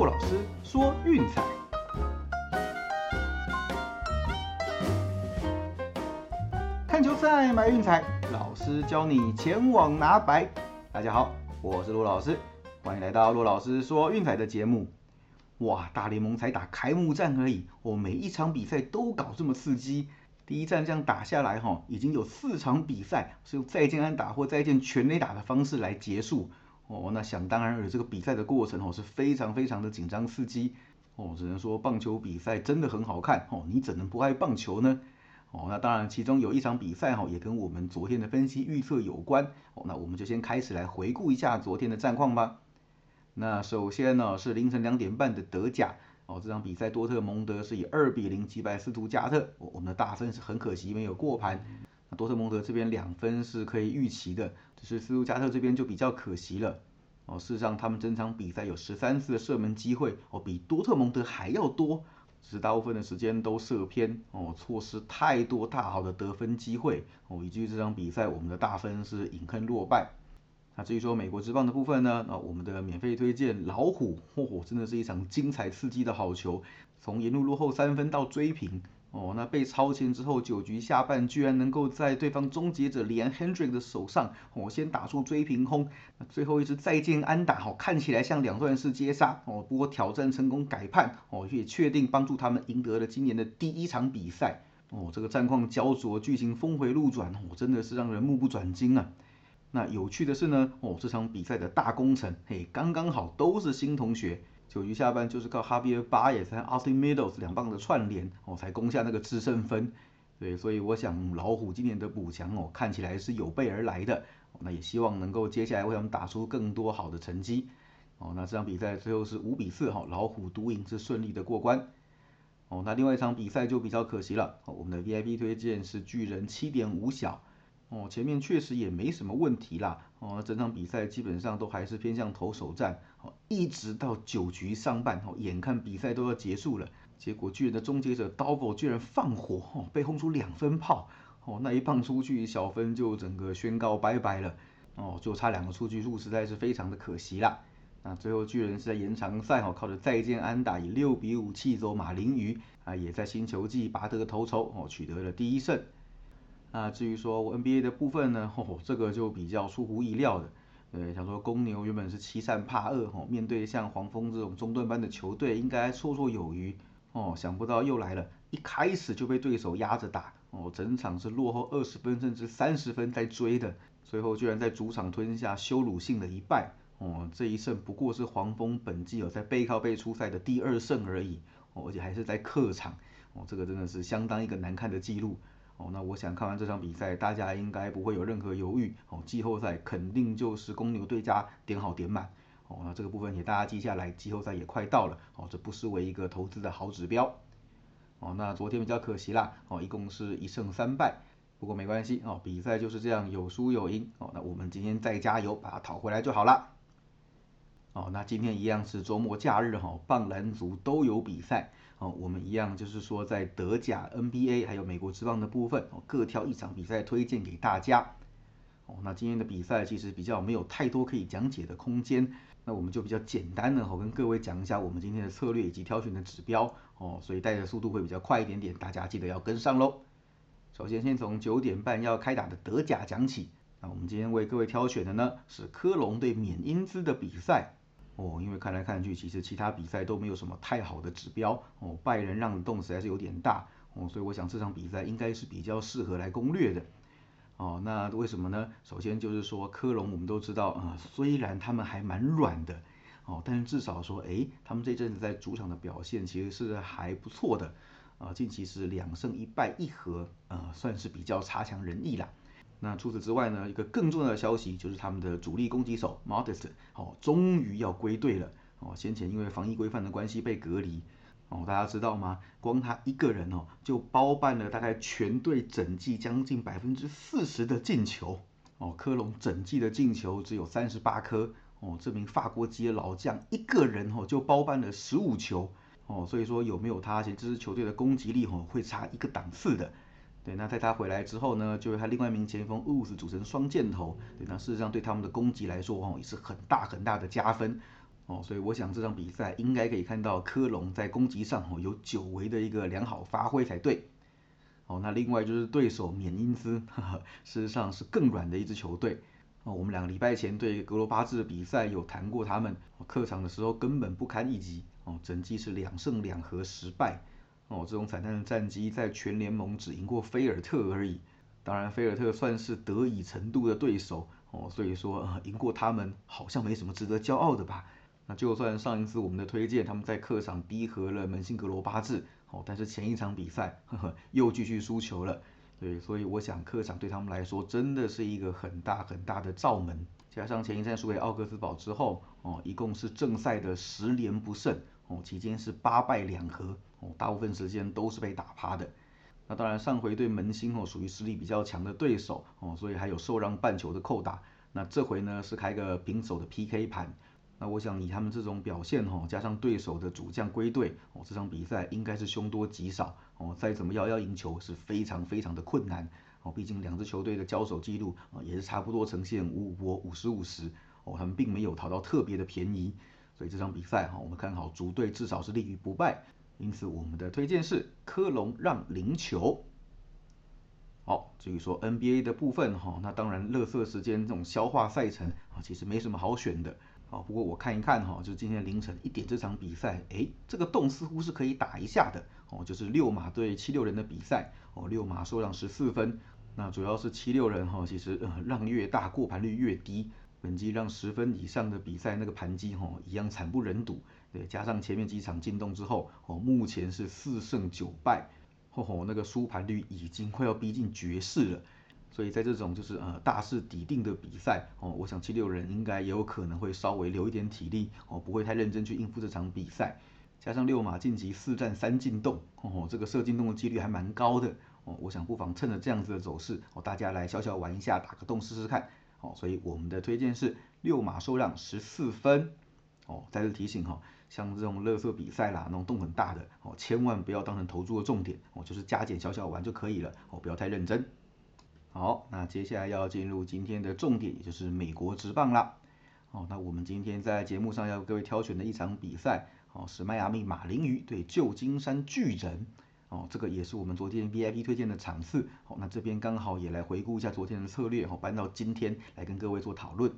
骆老师说运彩，看球赛买运彩，老师教你前往拿白。大家好，我是陆老师，欢迎来到陆老师说运彩的节目。哇，大联盟才打开幕战而已，我，每一场比赛都搞这么刺激。第一站这样打下来，哈，已经有四场比赛是用再见安打或再见全垒打的方式来结束。哦，那想当然尔，这个比赛的过程哦是非常非常的紧张刺激。哦，只能说棒球比赛真的很好看。哦，你怎能不爱棒球呢？哦，那当然，其中有一场比赛哈，也跟我们昨天的分析预测有关。哦，那我们就先开始来回顾一下昨天的战况吧。那首先呢是凌晨两点半的德甲。哦，这场比赛多特蒙德是以二比零击败斯图加特。我们的大分是很可惜没有过盘。多特蒙德这边两分是可以预期的，只是斯图加特这边就比较可惜了。哦，事实上他们整场比赛有十三次的射门机会，哦，比多特蒙德还要多，只是大部分的时间都射偏，哦，错失太多大好的得分机会，哦，以至于这场比赛我们的大分是隐恨落败。那至于说美国之棒的部分呢，那我们的免费推荐老虎，嚯，真的是一场精彩刺激的好球，从沿路落后三分到追平。哦，那被超前之后，九局下半居然能够在对方终结者连 Hendrick 的手上，哦，先打出追平轰，最后一支再见安打，哦，看起来像两段式接杀，哦，不过挑战成功改判，哦，也确定帮助他们赢得了今年的第一场比赛，哦，这个战况焦灼，剧情峰回路转，哦，真的是让人目不转睛啊。那有趣的是呢，哦，这场比赛的大功臣，嘿，刚刚好都是新同学。九局下半就是靠哈比尔巴也和 Austin Meadows 两棒的串联哦，才攻下那个制胜分。对，所以我想老虎今年的补强哦，看起来是有备而来的。那也希望能够接下来为他们打出更多好的成绩。哦，那这场比赛最后是五比四哈，老虎独赢是顺利的过关。哦，那另外一场比赛就比较可惜了。哦我们的 VIP 推荐是巨人七点五小。哦，前面确实也没什么问题啦。哦，整场比赛基本上都还是偏向投手战。哦，一直到九局上半，哦，眼看比赛都要结束了，结果巨人的终结者 Double 居然放火，哦，被轰出两分炮。哦，那一棒出去，小分就整个宣告拜拜了。哦，就差两个出局数，实在是非常的可惜啦。那最后巨人是在延长赛，哦，靠着再见安打以六比五气走马林鱼，啊，也在新球季拔得头筹，哦，取得了第一胜。那至于说 NBA 的部分呢，哦，这个就比较出乎意料的。对，想说公牛原本是欺善怕恶，哦，面对像黄蜂这种中段班的球队，应该绰绰有余。哦，想不到又来了，一开始就被对手压着打，哦，整场是落后二十分甚至三十分在追的，最后居然在主场吞下羞辱性的一败。哦，这一胜不过是黄蜂本季有在背靠背出赛的第二胜而已，哦，而且还是在客场，哦，这个真的是相当一个难看的记录。哦，那我想看完这场比赛，大家应该不会有任何犹豫。哦，季后赛肯定就是公牛对家点好点满。哦，那这个部分也大家记下来，季后赛也快到了。哦，这不失为一个投资的好指标。哦，那昨天比较可惜啦。哦，一共是一胜三败。不过没关系。哦，比赛就是这样，有输有赢。哦，那我们今天再加油，把它讨回来就好了。哦，那今天一样是周末假日哈，棒篮足都有比赛。哦，我们一样就是说，在德甲、NBA 还有美国之棒的部分，哦，各挑一场比赛推荐给大家。哦，那今天的比赛其实比较没有太多可以讲解的空间，那我们就比较简单的，哦，跟各位讲一下我们今天的策略以及挑选的指标。哦，所以带的速度会比较快一点点，大家记得要跟上喽。首先，先从九点半要开打的德甲讲起。那我们今天为各位挑选的呢，是科隆对缅因兹的比赛。哦，因为看来看去，其实其他比赛都没有什么太好的指标哦，拜仁让的动实在是有点大哦，所以我想这场比赛应该是比较适合来攻略的哦。那为什么呢？首先就是说科隆，我们都知道啊，虽然他们还蛮软的哦，但是至少说，哎，他们这阵子在主场的表现其实是还不错的啊，近期是两胜一败一和，呃，算是比较差强人意啦。那除此之外呢，一个更重要的消息就是他们的主力攻击手 Modest 哦，终于要归队了哦。先前因为防疫规范的关系被隔离哦，大家知道吗？光他一个人哦，就包办了大概全队整季将近百分之四十的进球哦。科隆整季的进球只有三十八颗哦，这名法国籍的老将一个人哦就包办了十五球哦，所以说有没有他，其实这支球队的攻击力哦会差一个档次的。对，那在他回来之后呢，就他另外一名前锋 Ous 组成双箭头，对，那事实上对他们的攻击来说，哦，也是很大很大的加分，哦，所以我想这场比赛应该可以看到科隆在攻击上哦有久违的一个良好发挥才对。哦，那另外就是对手缅因斯，事实上是更软的一支球队。哦，我们两个礼拜前对格罗巴治的比赛有谈过，他们客场的时候根本不堪一击。哦，整季是两胜两和失败。哦，这种惨淡的战绩在全联盟只赢过菲尔特而已。当然，菲尔特算是得以程度的对手。哦，所以说赢过他们好像没什么值得骄傲的吧。那就算上一次我们的推荐他们在客场逼和了门兴格罗巴治，哦，但是前一场比赛呵呵又继续输球了。对，所以我想客场对他们来说真的是一个很大很大的罩门。加上前一战输给奥克斯堡之后，哦，一共是正赛的十连不胜，哦，期间是八败两和，哦，大部分时间都是被打趴的。那当然上回对门兴哦属于实力比较强的对手，哦，所以还有受让半球的扣打。那这回呢是开个平手的 PK 盘。那我想以他们这种表现哈，加上对手的主将归队，哦，这场比赛应该是凶多吉少，哦，再怎么样要赢球是非常非常的困难，哦，毕竟两支球队的交手记录啊也是差不多呈现五五波五十五十，哦，他们并没有讨到特别的便宜，所以这场比赛哈，我们看好主队至少是立于不败，因此我们的推荐是科隆让零球。好，至于说 NBA 的部分哈，那当然乐色时间这种消化赛程啊，其实没什么好选的。好，不过我看一看哈，就今天凌晨一点这场比赛，哎，这个洞似乎是可以打一下的。哦，就是六马对七六人的比赛。哦，六马收让十四分，那主要是七六人哈，其实呃让越大过盘率越低，本季让十分以上的比赛那个盘机哈一样惨不忍睹，对，加上前面几场进洞之后哦，目前是四胜九败，吼吼那个输盘率已经快要逼近绝世了。所以在这种就是呃大势已定的比赛哦，我想七六人应该也有可能会稍微留一点体力哦，不会太认真去应付这场比赛。加上六马晋级四战三进洞哦，这个射进洞的几率还蛮高的哦，我想不妨趁着这样子的走势哦，大家来小小玩一下，打个洞试试看哦。所以我们的推荐是六马受让十四分哦。再次提醒哈，像这种乐色比赛啦，那种洞很大的哦，千万不要当成投注的重点哦，就是加减小小玩就可以了哦，不要太认真。好，那接下来要进入今天的重点，也就是美国职棒啦。哦，那我们今天在节目上要各位挑选的一场比赛，哦，是迈阿密马林鱼对旧金山巨人。哦，这个也是我们昨天 VIP 推荐的场次。好，那这边刚好也来回顾一下昨天的策略，哦，搬到今天来跟各位做讨论。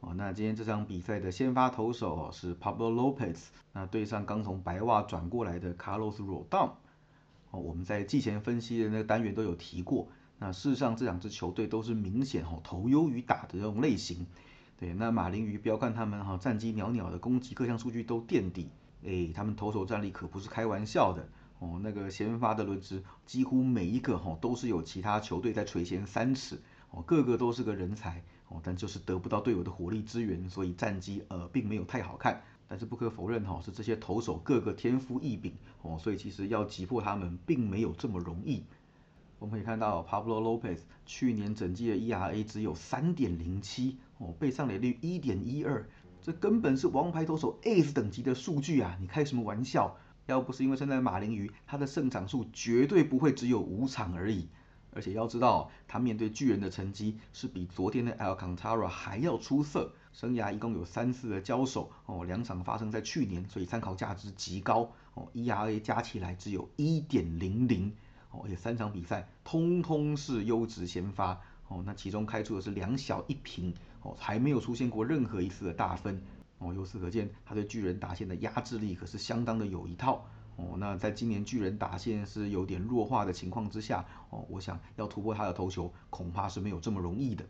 哦，那今天这场比赛的先发投手是 Pablo Lopez，那对上刚从白袜转过来的 Carlos Rodon。哦，我们在季前分析的那个单元都有提过。那事实上，这两支球队都是明显哈投优于打的这种类型。对，那马林鱼不要看他们哈战绩袅袅的，攻击各项数据都垫底，哎，他们投手战力可不是开玩笑的哦。那个先发的轮值几乎每一个哈都是有其他球队在垂涎三尺哦，个个都是个人才哦，但就是得不到队友的火力支援，所以战绩呃并没有太好看。但是不可否认哈，是这些投手个个天赋异禀哦，所以其实要击破他们并没有这么容易。我们可以看到，Pablo Lopez 去年整季的 ERA 只有三点零七哦，被上垒率一点一二，这根本是王牌投手 Ace 等级的数据啊！你开什么玩笑？要不是因为现在马林鱼，他的胜场数绝对不会只有五场而已。而且要知道，他面对巨人的成绩是比昨天的 Alcantara 还要出色。生涯一共有三次的交手哦，两场发生在去年，所以参考价值极高哦。ERA 加起来只有一点零零。而且三场比赛通通是优质先发哦，那其中开出的是两小一平哦，还没有出现过任何一次的大分哦。由此可见，他对巨人打线的压制力可是相当的有一套哦。那在今年巨人打线是有点弱化的情况之下哦，我想要突破他的投球恐怕是没有这么容易的。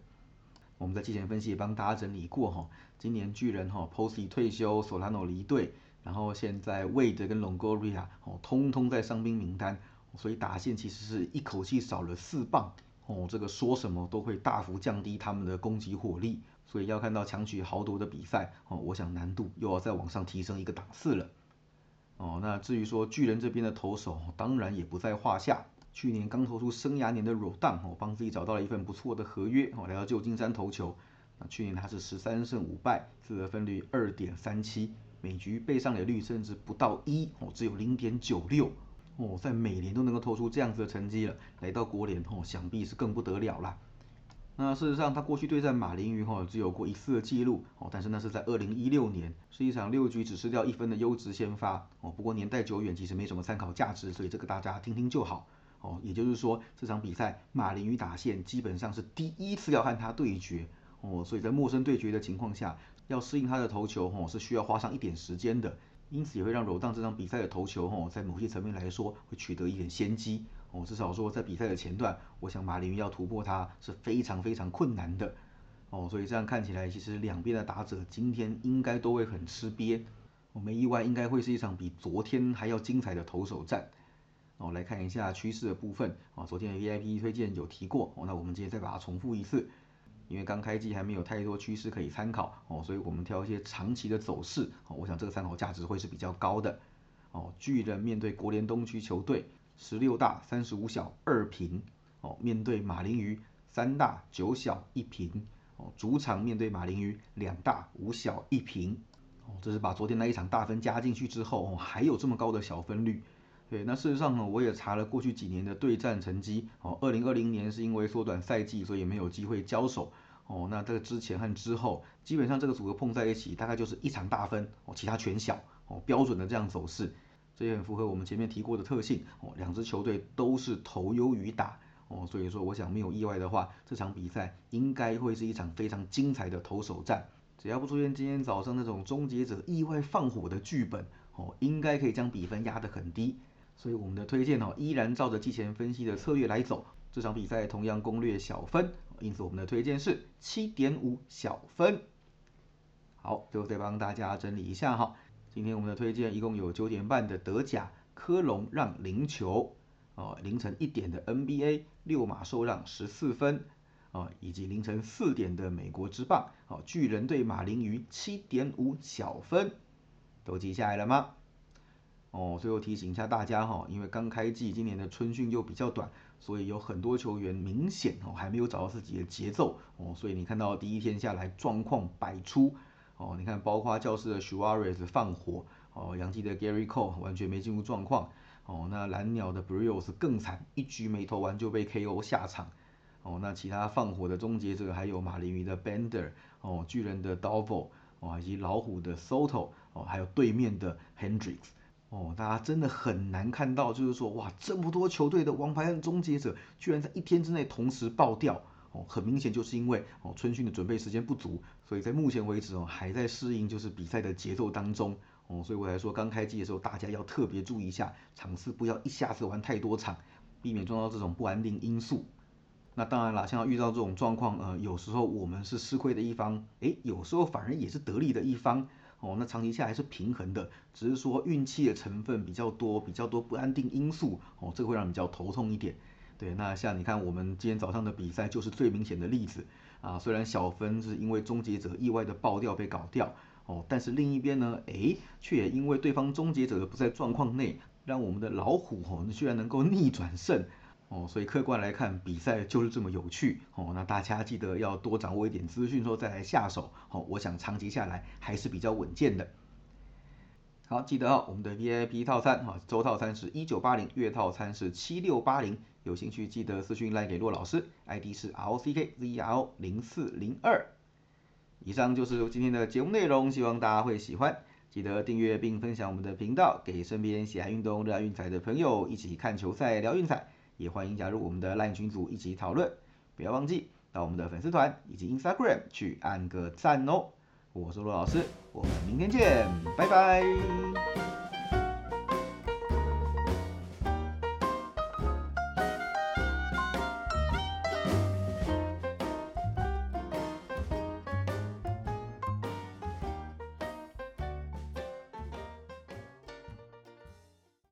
我们在季前分析也帮大家整理过哈，今年巨人哈 Posey 退休，索拉诺离队，然后现在 Wade 跟 Longoria 哦，通通在伤兵名单。所以打线其实是一口气少了四棒哦，这个说什么都会大幅降低他们的攻击火力，所以要看到强取豪夺的比赛哦，我想难度又要再往上提升一个档次了哦。那至于说巨人这边的投手，当然也不在话下。去年刚投出生涯年的 r o d 哦，帮自己找到了一份不错的合约哦，来到旧金山投球。那去年他是十三胜五败，自得分率二点三七，每局被上垒率甚至不到一哦，只有零点九六。哦，在每年都能够投出这样子的成绩了，来到国联哦，想必是更不得了啦。那事实上，他过去对战马林鱼哈只有过一次的记录哦，但是那是在二零一六年，是一场六局只失掉一分的优质先发哦。不过年代久远，其实没什么参考价值，所以这个大家听听就好哦。也就是说，这场比赛马林鱼打线基本上是第一次要和他对决哦，所以在陌生对决的情况下，要适应他的投球哦是需要花上一点时间的，因此也会让柔当这场比赛的投球哦，在某些层面来说会取得一点先机。哦，至少说在比赛的前段，我想马林要突破它是非常非常困难的。哦，所以这样看起来，其实两边的打者今天应该都会很吃瘪。我没意外，应该会是一场比昨天还要精彩的投手战。哦，来看一下趋势的部分。啊，昨天的 VIP 推荐有提过。哦，那我们今天再把它重复一次。因为刚开季还没有太多趋势可以参考。哦，所以我们挑一些长期的走势。哦，我想这个参考价值会是比较高的。哦，巨人面对国联东区球队。十六大三十五小二平哦，面对马林鱼三大九小一平哦，主场面对马林鱼两大五小一平哦，这是把昨天那一场大分加进去之后哦，还有这么高的小分率。对，那事实上呢，我也查了过去几年的对战成绩哦，二零二零年是因为缩短赛季，所以没有机会交手哦，那这个之前和之后，基本上这个组合碰在一起，大概就是一场大分哦，其他全小哦，标准的这样走势。这也很符合我们前面提过的特性哦，两支球队都是投优于打哦，所以说我想没有意外的话，这场比赛应该会是一场非常精彩的投手战。只要不出现今天早上那种终结者意外放火的剧本哦，应该可以将比分压得很低。所以我们的推荐哦，依然照着季前分析的策略来走，这场比赛同样攻略小分，因此我们的推荐是七点五小分。好，最后再帮大家整理一下哈。今天我们的推荐一共有九点半的德甲科隆让零球，哦，凌晨一点的 NBA 六马受让十四分，哦，以及凌晨四点的美国之棒，哦，巨人对马林鱼七点五小分，都记下来了吗？哦，最后提醒一下大家哈，因为刚开季，今年的春训又比较短，所以有很多球员明显哦还没有找到自己的节奏哦，所以你看到第一天下来状况百出。哦，你看，包括教室的 Suarez 放火，哦，洋基的 Gary Cole 完全没进入状况，哦，那蓝鸟的 Brios 更惨，一局没投完就被 KO 下场，哦，那其他放火的终结者还有马林鱼的 Bender，哦，巨人的 Dovo，哦，以及老虎的 Soto，哦，还有对面的 Hendricks，哦，大家真的很难看到，就是说，哇，这么多球队的王牌和终结者居然在一天之内同时爆掉。哦很明显就是因为哦春训的准备时间不足，所以在目前为止哦还在适应就是比赛的节奏当中哦，所以我来说刚开机的时候大家要特别注意一下场次，不要一下子玩太多场，避免撞到这种不安定因素。那当然啦，像遇到这种状况，呃，有时候我们是吃亏的一方，诶，有时候反而也是得利的一方哦。那长期下来是平衡的，只是说运气的成分比较多，比较多不安定因素哦，这个会让你比较头痛一点。对，那像你看，我们今天早上的比赛就是最明显的例子啊。虽然小分是因为终结者意外的爆掉被搞掉哦，但是另一边呢，诶，却也因为对方终结者的不在状况内，让我们的老虎哦，居然能够逆转胜哦。所以客观来看，比赛就是这么有趣哦。那大家记得要多掌握一点资讯，说再来下手哦。我想长期下来还是比较稳健的。好，记得哦，我们的 VIP 套餐哈，周套餐是一九八零，月套餐是七六八零。有兴趣记得私讯来给骆老师，ID 是 R C K Z R 零四零二。以上就是今天的节目内容，希望大家会喜欢。记得订阅并分享我们的频道，给身边喜爱运动、热爱运彩的朋友一起看球赛、聊运彩。也欢迎加入我们的 LINE 群组一起讨论。不要忘记到我们的粉丝团以及 Instagram 去按个赞哦。我是陆老师，我们明天见，拜拜。